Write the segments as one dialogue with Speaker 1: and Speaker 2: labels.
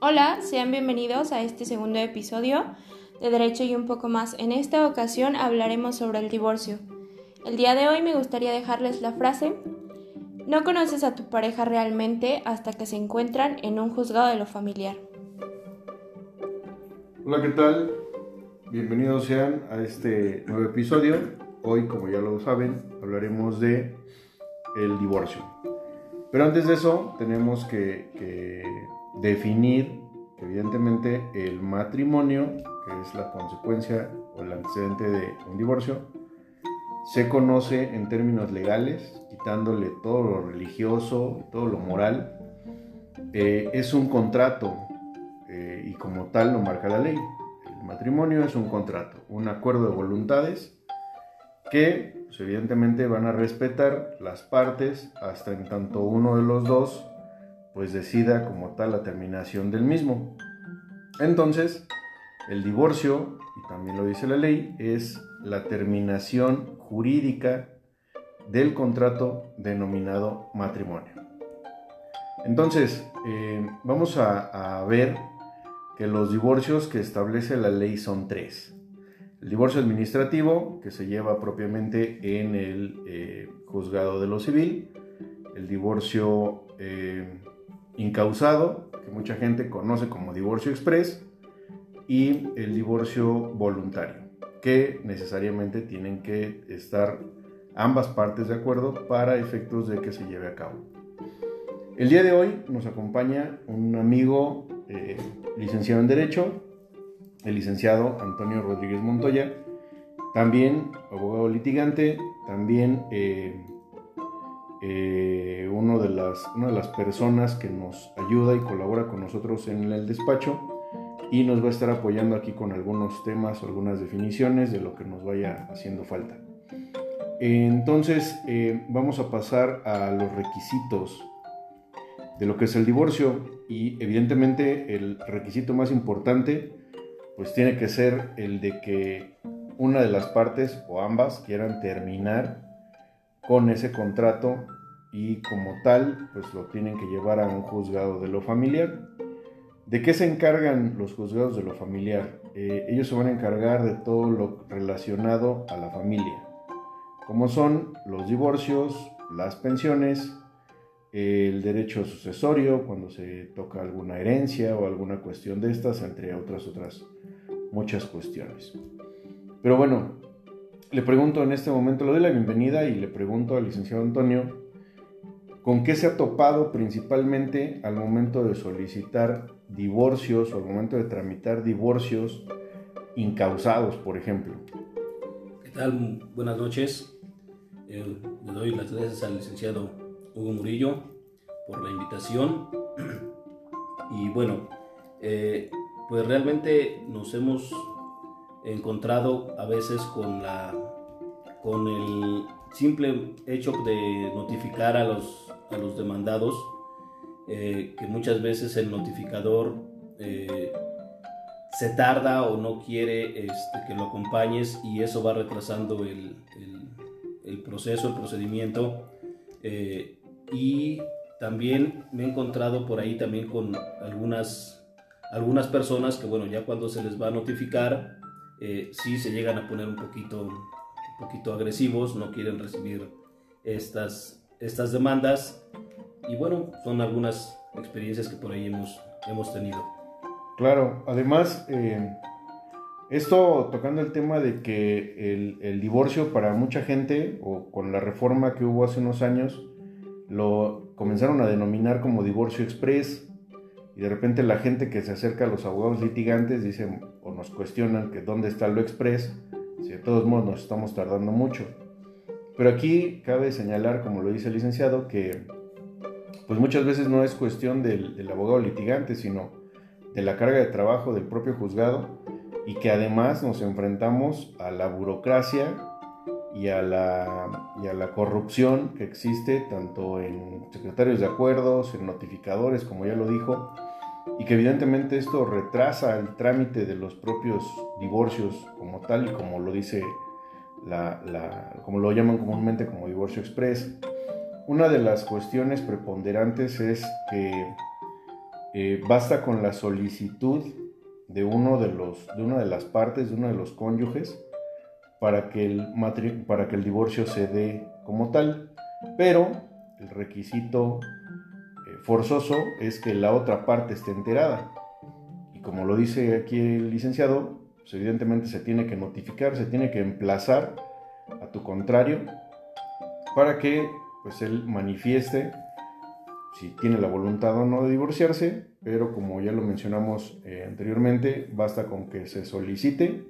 Speaker 1: Hola, sean bienvenidos a este segundo episodio de Derecho y un poco más. En esta ocasión hablaremos sobre el divorcio. El día de hoy me gustaría dejarles la frase, no conoces a tu pareja realmente hasta que se encuentran en un juzgado de lo familiar.
Speaker 2: Hola, ¿qué tal? Bienvenidos sean a este nuevo episodio. Hoy, como ya lo saben, hablaremos de el divorcio. Pero antes de eso, tenemos que, definir evidentemente el matrimonio, que es la consecuencia o el antecedente de un divorcio, se conoce en términos legales, quitándole todo lo religioso, todo lo moral. Eh, es un contrato eh, y como tal lo marca la ley. El matrimonio es un contrato, un acuerdo de voluntades que pues, evidentemente van a respetar las partes hasta en tanto uno de los dos pues decida como tal la terminación del mismo. Entonces, el divorcio, y también lo dice la ley, es la terminación jurídica del contrato denominado matrimonio. Entonces, eh, vamos a ver que los divorcios que establece la ley son tres. El divorcio administrativo, que se lleva propiamente en el eh, juzgado de lo civil. El divorcio eh, incausado, que mucha gente conoce como divorcio express. Y el divorcio voluntario, que necesariamente tienen que estar ambas partes de acuerdo para efectos de que se lleve a cabo. El día de hoy nos acompaña un amigo eh, licenciado en Derecho, el licenciado Antonio Rodríguez Montoya, también abogado litigante, también eh, eh, uno de las, una de las personas que nos ayuda y colabora con nosotros en el despacho y nos va a estar apoyando aquí con algunos temas o algunas definiciones de lo que nos vaya haciendo falta. Entonces eh, vamos a pasar a los requisitos de lo que es el divorcio y evidentemente el requisito más importante pues tiene que ser el de que una de las partes o ambas quieran terminar con ese contrato y como tal pues lo tienen que llevar a un juzgado de lo familiar. ¿De qué se encargan los juzgados de lo familiar? Eh, ellos se van a encargar de todo lo relacionado a la familia, como son los divorcios, las pensiones, el derecho sucesorio cuando se toca alguna herencia o alguna cuestión de estas, entre otras otras muchas cuestiones. Pero bueno, le pregunto en este momento, le doy la bienvenida y le pregunto al licenciado Antonio, ¿con qué se ha topado principalmente al momento de solicitar divorcios o al momento de tramitar divorcios incausados, por ejemplo?
Speaker 3: ¿Qué tal? Buenas noches. Eh, le doy las gracias al licenciado Hugo Murillo por la invitación. Y bueno, eh, pues realmente nos hemos encontrado a veces con la con el simple hecho de notificar a los, a los demandados eh, que muchas veces el notificador eh, se tarda o no quiere este, que lo acompañes y eso va retrasando el, el, proceso, el procedimiento. Eh, y también me he encontrado por ahí también con algunas algunas personas que, bueno, ya cuando se les va a notificar, eh, sí se llegan a poner un poquito, un poquito agresivos, no quieren recibir estas, estas demandas. Y bueno, son algunas experiencias que por ahí hemos, hemos tenido.
Speaker 2: Claro, además, eh, esto tocando el tema de que el, el, divorcio para mucha gente, o con la reforma que hubo hace unos años, lo comenzaron a denominar como divorcio express y de repente la gente que se acerca a los abogados litigantes dicen o nos cuestionan que dónde está lo express, si de todos modos nos estamos tardando mucho. Pero aquí cabe señalar, como lo dice el licenciado, que pues muchas veces no es cuestión del, del abogado litigante, sino de la carga de trabajo del propio juzgado y que además nos enfrentamos a la burocracia y a la, y a la corrupción que existe tanto en secretarios de acuerdos, en notificadores, como ya lo dijo, y que evidentemente esto retrasa el trámite de los propios divorcios como tal y como lo dice la, como lo llaman comúnmente como divorcio express. Una de las cuestiones preponderantes es que eh, basta con la solicitud de, uno de, los, de una de las partes, de uno de los cónyuges, para que, el para que el divorcio se dé como tal, pero el requisito forzoso es que la otra parte esté enterada. Y como lo dice aquí el licenciado, pues evidentemente se tiene que notificar, se tiene que emplazar a tu contrario para que pues él manifieste si tiene la voluntad o no de divorciarse, pero como ya lo mencionamos eh, anteriormente, basta con que se solicite,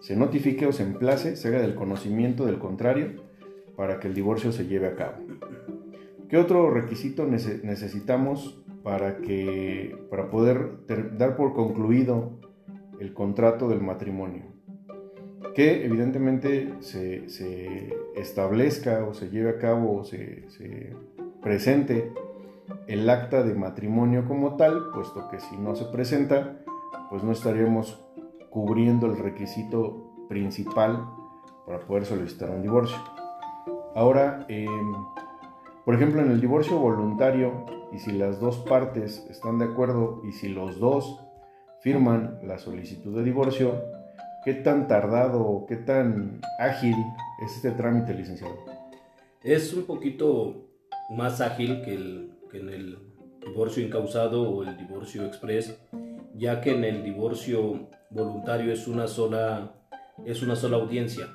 Speaker 2: se notifique o se emplace, se haga del conocimiento del contrario para que el divorcio se lleve a cabo. ¿Qué otro requisito necesitamos para, que, para poder dar por concluido el contrato del matrimonio? Que evidentemente se, establezca o se lleve a cabo o se, se presente el acta de matrimonio como tal, puesto que si no se presenta, pues no estaríamos cubriendo el requisito principal para poder solicitar un divorcio. Ahora, em, por ejemplo, en el divorcio voluntario, y si las dos partes están de acuerdo y si los dos firman la solicitud de divorcio, ¿qué tan tardado o qué tan ágil es este trámite, licenciado?
Speaker 3: Es un poquito más ágil que el en el divorcio incausado o el divorcio express, ya que en el divorcio voluntario es una sola, es una sola audiencia.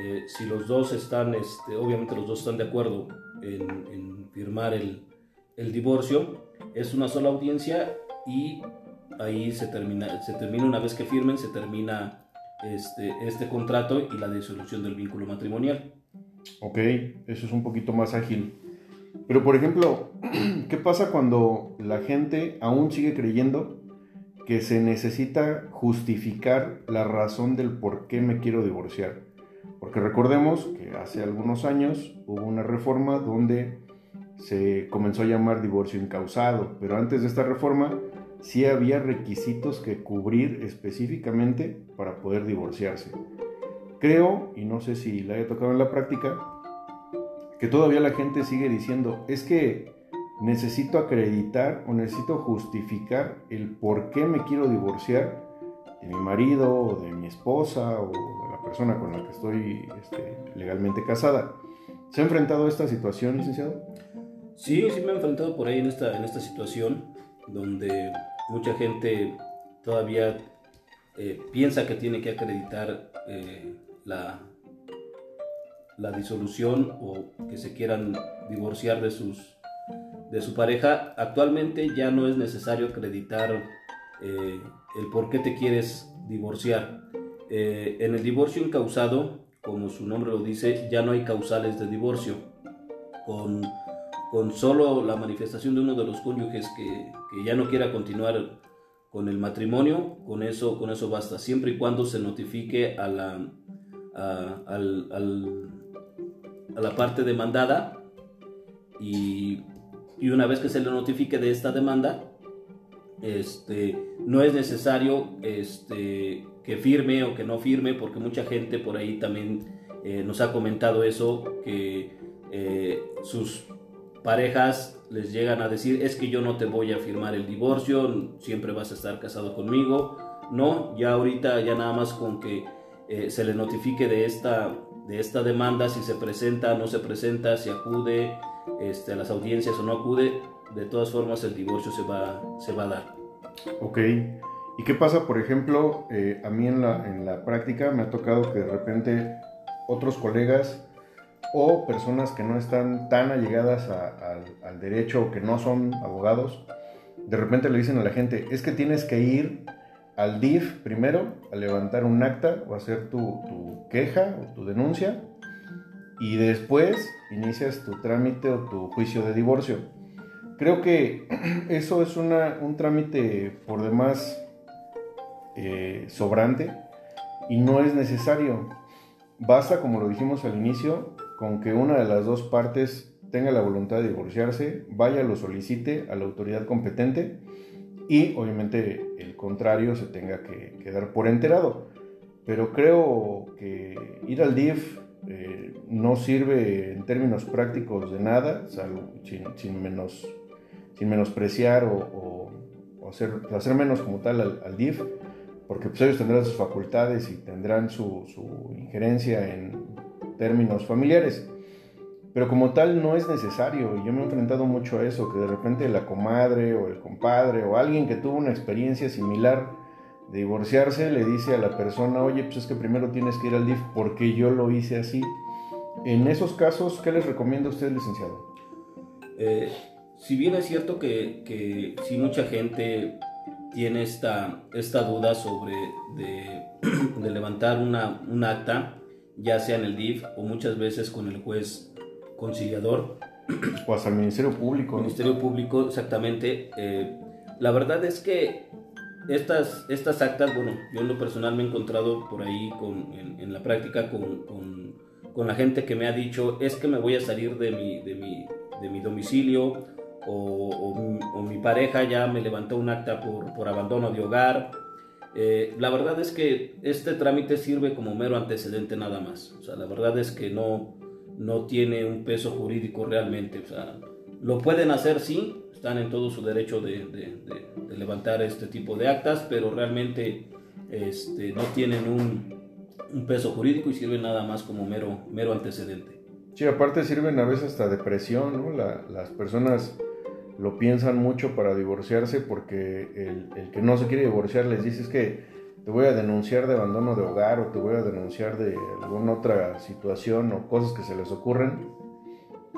Speaker 3: Eh, si los dos están, este, obviamente los dos están de acuerdo en, firmar el, el, divorcio, es una sola audiencia y ahí se termina, se termina una vez que firmen, se termina este, este contrato y la disolución del vínculo matrimonial.
Speaker 2: Ok, eso es un poquito más ágil. Pero por ejemplo, ¿qué pasa cuando la gente aún sigue creyendo que se necesita justificar la razón del por qué me quiero divorciar? Porque recordemos que hace algunos años hubo una reforma donde se comenzó a llamar divorcio incausado, pero antes de esta reforma sí había requisitos que cubrir específicamente para poder divorciarse. Creo, y no sé si la haya tocado en la práctica, que todavía la gente sigue diciendo, es que necesito acreditar o necesito justificar el por qué me quiero divorciar de mi marido o de mi esposa o persona con la que estoy este, legalmente casada. ¿Se ha enfrentado a esta situación, licenciado?
Speaker 3: Sí, sí me he enfrentado por ahí en esta, en esta situación donde mucha gente todavía eh, piensa que tiene que acreditar eh, la, la disolución o que se quieran divorciar de, sus, de su pareja, actualmente ya no es necesario acreditar eh, el por qué te quieres divorciar. Eh, en el divorcio incausado, como su nombre lo dice, ya no hay causales de divorcio. Con, con solo la manifestación de uno de los cónyuges que, que ya no quiera continuar con el matrimonio, con eso, con eso basta, siempre y cuando se notifique a la, al, al, a la parte demandada y, y, una vez que se le notifique de esta demanda, este, no es necesario este, que firme o que no firme, porque mucha gente por ahí también eh, nos ha comentado eso, que eh, sus parejas les llegan a decir, es que yo no te voy a firmar el divorcio, siempre vas a estar casado conmigo. No, ya ahorita ya nada más con que eh, se le notifique de esta de esta demanda, si se presenta no se presenta, si acude este, a las audiencias o no acude, de todas formas el divorcio se va, se va a dar.
Speaker 2: Ok. ¿Y qué pasa, por ejemplo, eh, a mí en la, en la práctica me ha tocado que de repente otros colegas o personas que no están tan allegadas al derecho o que no son abogados, de repente le dicen a la gente, es que tienes que ir al DIF primero a levantar un acta o hacer tu, queja o tu denuncia y después inicias tu trámite o tu juicio de divorcio. Creo que eso es un trámite por demás eh, sobrante y no es necesario. Basta, como lo dijimos al inicio, con que una de las dos partes tenga la voluntad de divorciarse, vaya, lo solicite a la autoridad competente y obviamente el contrario se tenga que quedar por enterado. Pero creo que ir al DIF eh, no sirve en términos prácticos de nada, sin, menos, sin menospreciar o, hacer, hacer, menos como tal al, DIF, porque pues, ellos tendrán sus facultades y tendrán su, su injerencia en términos familiares. Pero como tal no es necesario, y yo me he enfrentado mucho a eso, que de repente la comadre o el compadre o alguien que tuvo una experiencia similar de divorciarse le dice a la persona, oye, pues es que primero tienes que ir al DIF porque yo lo hice así. En esos casos, ¿qué les recomienda usted, licenciado?
Speaker 3: Eh, si bien es cierto que, que si mucha gente tiene esta, esta duda sobre de, de levantar una, un acta, ya sea en el DIF o muchas veces con el juez conciliador.
Speaker 2: O hasta el Ministerio Público.
Speaker 3: Ministerio Público, exactamente. Eh, la verdad es que estas, estas actas, bueno, yo en lo personal me he encontrado por ahí con, en, la práctica con, con, con, la gente que me ha dicho, es que me voy a salir de mi, de mi, de mi domicilio o, o, mi pareja ya me levantó un acta por, por abandono de hogar. Eh, la verdad es que este trámite sirve como mero antecedente nada más. O sea, la verdad es que no, no tiene un peso jurídico realmente. O sea, lo pueden hacer, sí, están en todo su derecho de, de, levantar este tipo de actas, pero realmente este, no tienen un, un, peso jurídico y sirven nada más como mero, mero antecedente.
Speaker 2: Sí, aparte sirven a veces hasta de presión, ¿no? las personas lo piensan mucho para divorciarse porque el, el que no se quiere divorciar les dice es que te voy a denunciar de abandono de hogar o te voy a denunciar de alguna otra situación o cosas que se les ocurren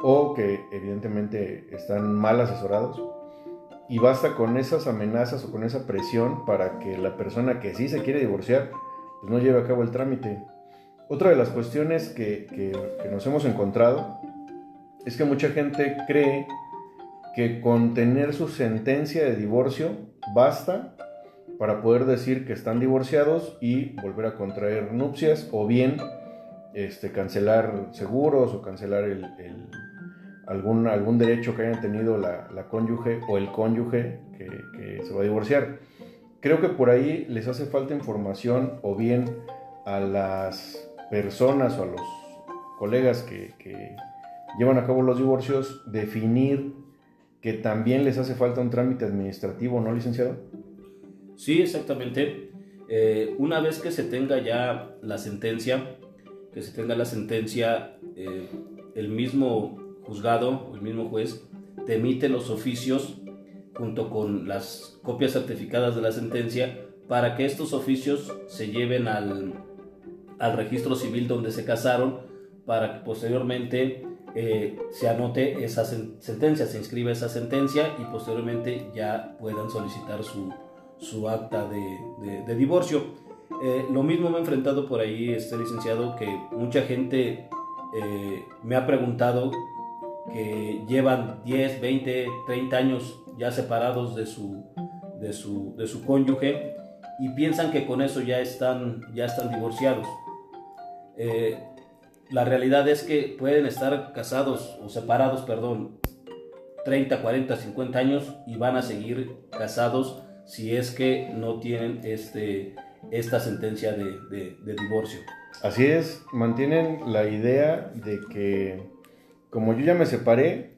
Speaker 2: o que evidentemente están mal asesorados y basta con esas amenazas o con esa presión para que la persona que sí se quiere divorciar pues no lleve a cabo el trámite. Otra de las cuestiones que, que, que nos hemos encontrado es que mucha gente cree que con tener su sentencia de divorcio basta para poder decir que están divorciados y volver a contraer nupcias o bien este, cancelar seguros o cancelar el, algún, algún derecho que hayan tenido la, la cónyuge o el cónyuge que, se va a divorciar. Creo que por ahí les hace falta información o bien a las personas o a los colegas que llevan a cabo los divorcios definir que también les hace falta un trámite administrativo, ¿no, licenciado?
Speaker 3: Sí, exactamente. Eh, una vez que se tenga ya la sentencia, que se tenga la sentencia, eh, el mismo juzgado el mismo juez te emite los oficios junto con las copias certificadas de la sentencia para que estos oficios se lleven al, al registro civil donde se casaron para que posteriormente eh, se anote esa sentencia, se inscribe esa sentencia y posteriormente ya puedan solicitar su, su acta de, divorcio. Eh, lo mismo me he enfrentado por ahí, este licenciado, que mucha gente eh, me ha preguntado que llevan 10, 20, 30 años ya separados de su, de su, de su cónyuge y piensan que con eso ya están, ya están divorciados. Eh, la realidad es que pueden estar casados o separados, perdón, 30, 40, 50 años y van a seguir casados si es que no tienen este, esta sentencia de, divorcio.
Speaker 2: Así es, mantienen la idea de que como yo ya me separé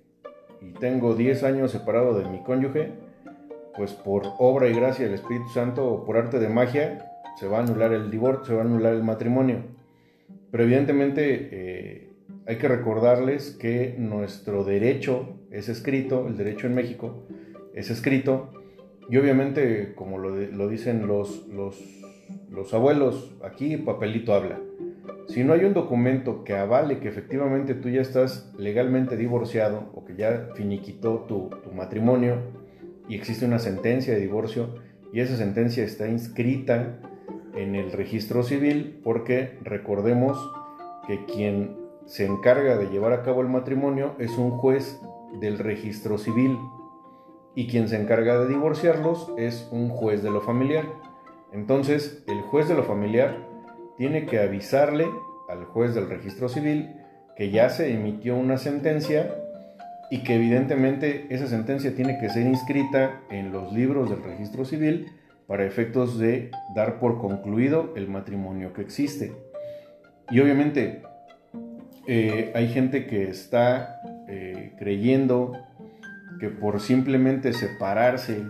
Speaker 2: y tengo 10 años separado de mi cónyuge, pues por obra y gracia del Espíritu Santo o por arte de magia se va a anular el divorcio, se va a anular el matrimonio. Pero evidentemente eh, hay que recordarles que nuestro derecho es escrito, el derecho en México es escrito y obviamente, como lo, dicen los, los, abuelos, aquí papelito habla. Si no hay un documento que avale que efectivamente tú ya estás legalmente divorciado o que ya finiquitó tu, tu matrimonio y existe una sentencia de divorcio y esa sentencia está inscrita en el registro civil porque recordemos que quien se encarga de llevar a cabo el matrimonio es un juez del registro civil y quien se encarga de divorciarlos es un juez de lo familiar. Entonces, el juez de lo familiar tiene que avisarle al juez del registro civil que ya se emitió una sentencia y que evidentemente esa sentencia tiene que ser inscrita en los libros del registro civil para efectos de dar por concluido el matrimonio que existe. Y obviamente eh, hay gente que está eh, creyendo que por simplemente separarse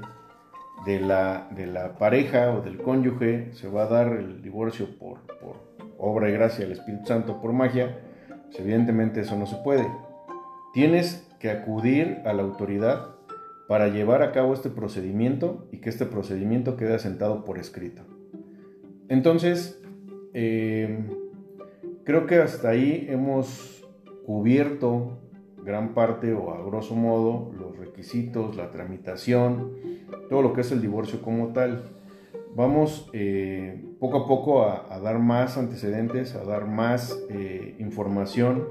Speaker 2: de la, de la pareja o del cónyuge se va a dar el divorcio por, por obra y gracia del Espíritu Santo, por magia, pues evidentemente eso no se puede. Tienes que acudir a la autoridad para llevar a cabo este procedimiento y que este procedimiento quede asentado por escrito. Entonces, eh, creo que hasta ahí hemos cubierto gran parte o a grosso modo los requisitos, la tramitación, todo lo que es el divorcio como tal. Vamos eh, poco a poco a, dar más antecedentes, a dar más eh, información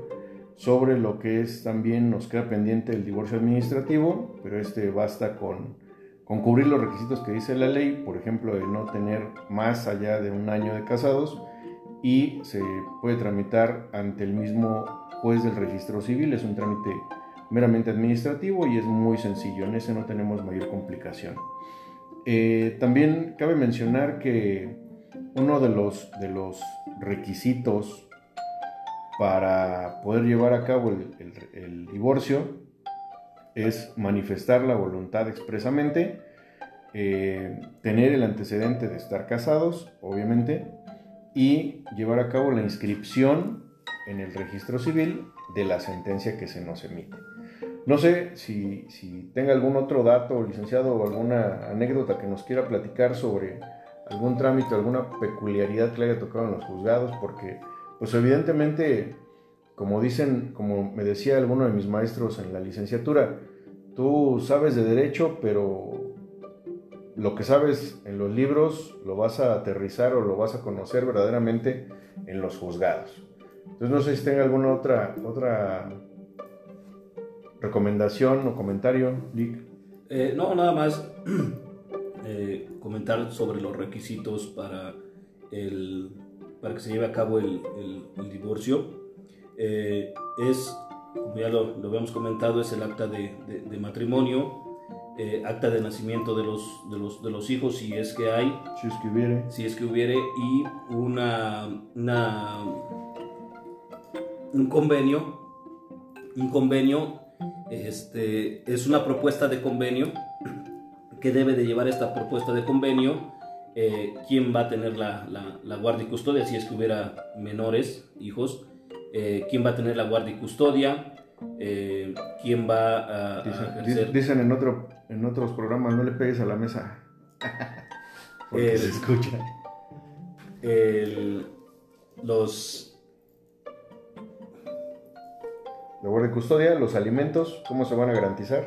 Speaker 2: sobre lo que es también, nos queda pendiente el divorcio administrativo, pero este basta con, con cubrir los requisitos que dice la ley, por ejemplo, de no tener más allá de un año de casados y se puede tramitar ante el mismo juez del registro civil, es un trámite meramente administrativo y es muy sencillo, en ese no tenemos mayor complicación. Eh, también cabe mencionar que uno de los, de los requisitos para poder llevar a cabo el, divorcio es manifestar la voluntad expresamente, eh, tener el antecedente de estar casados, obviamente, y llevar a cabo la inscripción en el registro civil de la sentencia que se nos emite. No sé si, si tenga algún otro dato, licenciado, o alguna anécdota que nos quiera platicar sobre algún trámite, alguna peculiaridad que le haya tocado en los juzgados, porque pues evidentemente, como dicen, como me decía alguno de mis maestros en la licenciatura, tú sabes de derecho, pero lo que sabes en los libros lo vas a aterrizar o lo vas a conocer verdaderamente en los juzgados. Entonces no sé si tenga alguna otra, otra recomendación o comentario, Lick.
Speaker 3: Eh, no, nada más eh, comentar sobre los requisitos para, el, para que se lleve a cabo el, el, divorcio. Eh, es, como ya lo, lo, habíamos comentado, es el acta de, de, matrimonio, acta de nacimiento de los, de, los, de los hijos, si es que hay.
Speaker 2: Si es que hubiere.
Speaker 3: Si es que hubiere, y una, una un convenio, un convenio, este, es una propuesta de convenio que debe de llevar esta propuesta de convenio, eh, quién va a tener la, la, guardia y custodia, si es que hubiera menores, hijos, eh, quién va a tener la guardia y custodia, eh, quién va a,
Speaker 2: dicen, Dicen en, otro, en otros programas, no le pegues a la mesa. Porque se escucha.
Speaker 3: los
Speaker 2: La guardia y custodia, los alimentos, ¿cómo se van a garantizar?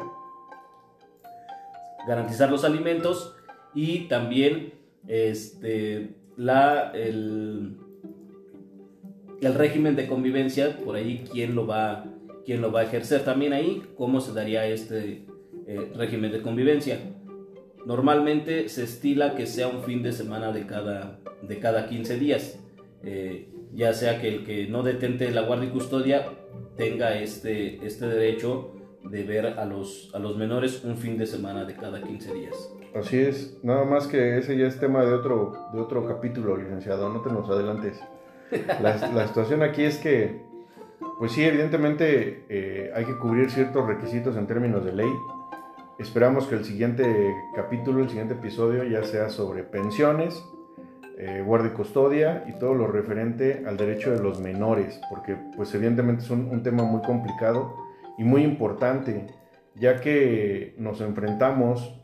Speaker 3: Garantizar los alimentos y también este, la, el, el régimen de convivencia, por ahí quién lo va, quién lo va a ejercer también ahí, cómo se daría este eh, régimen de convivencia. Normalmente se estila que sea un fin de semana de cada, de cada 15 días, eh, ya sea que el que no detente la guardia y custodia tenga este, este derecho de ver a los, a los menores un fin de semana de cada 15 días.
Speaker 2: Así es, nada más que ese ya es tema de otro, de otro capítulo, licenciado, no te nos adelantes. La, la situación aquí es que, pues sí, evidentemente eh, hay que cubrir ciertos requisitos en términos de ley. Esperamos que el siguiente capítulo, el siguiente episodio ya sea sobre pensiones, eh, guardia y custodia y todo lo referente al derecho de los menores, porque pues evidentemente es un, tema muy complicado y muy importante, ya que nos enfrentamos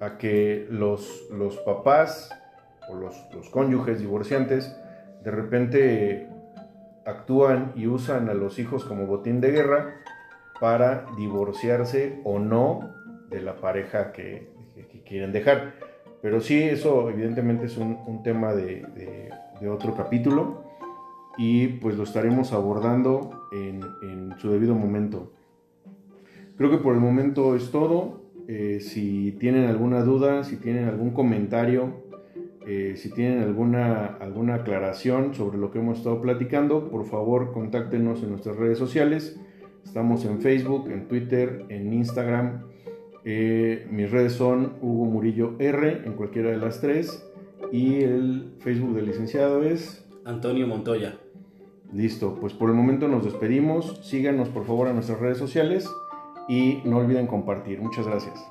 Speaker 2: a que los, los papás o los, los cónyuges divorciantes de repente actúan y usan a los hijos como botín de guerra para divorciarse o no de la pareja que, quieren dejar. Pero sí, eso evidentemente es un, tema de, otro capítulo y pues lo estaremos abordando en, su debido momento. Creo que por el momento es todo. Eh, si tienen alguna duda, si tienen algún comentario, eh, si tienen alguna, alguna aclaración sobre lo que hemos estado platicando, por favor contáctenos en nuestras redes sociales. Estamos en Facebook, en Twitter, en Instagram eh, mis redes son Hugo Murillo R en cualquiera de las tres. Y el Facebook del licenciado es
Speaker 3: Antonio Montoya.
Speaker 2: Listo, pues por el momento nos despedimos. Síganos por favor a nuestras redes sociales y no olviden compartir. Muchas gracias.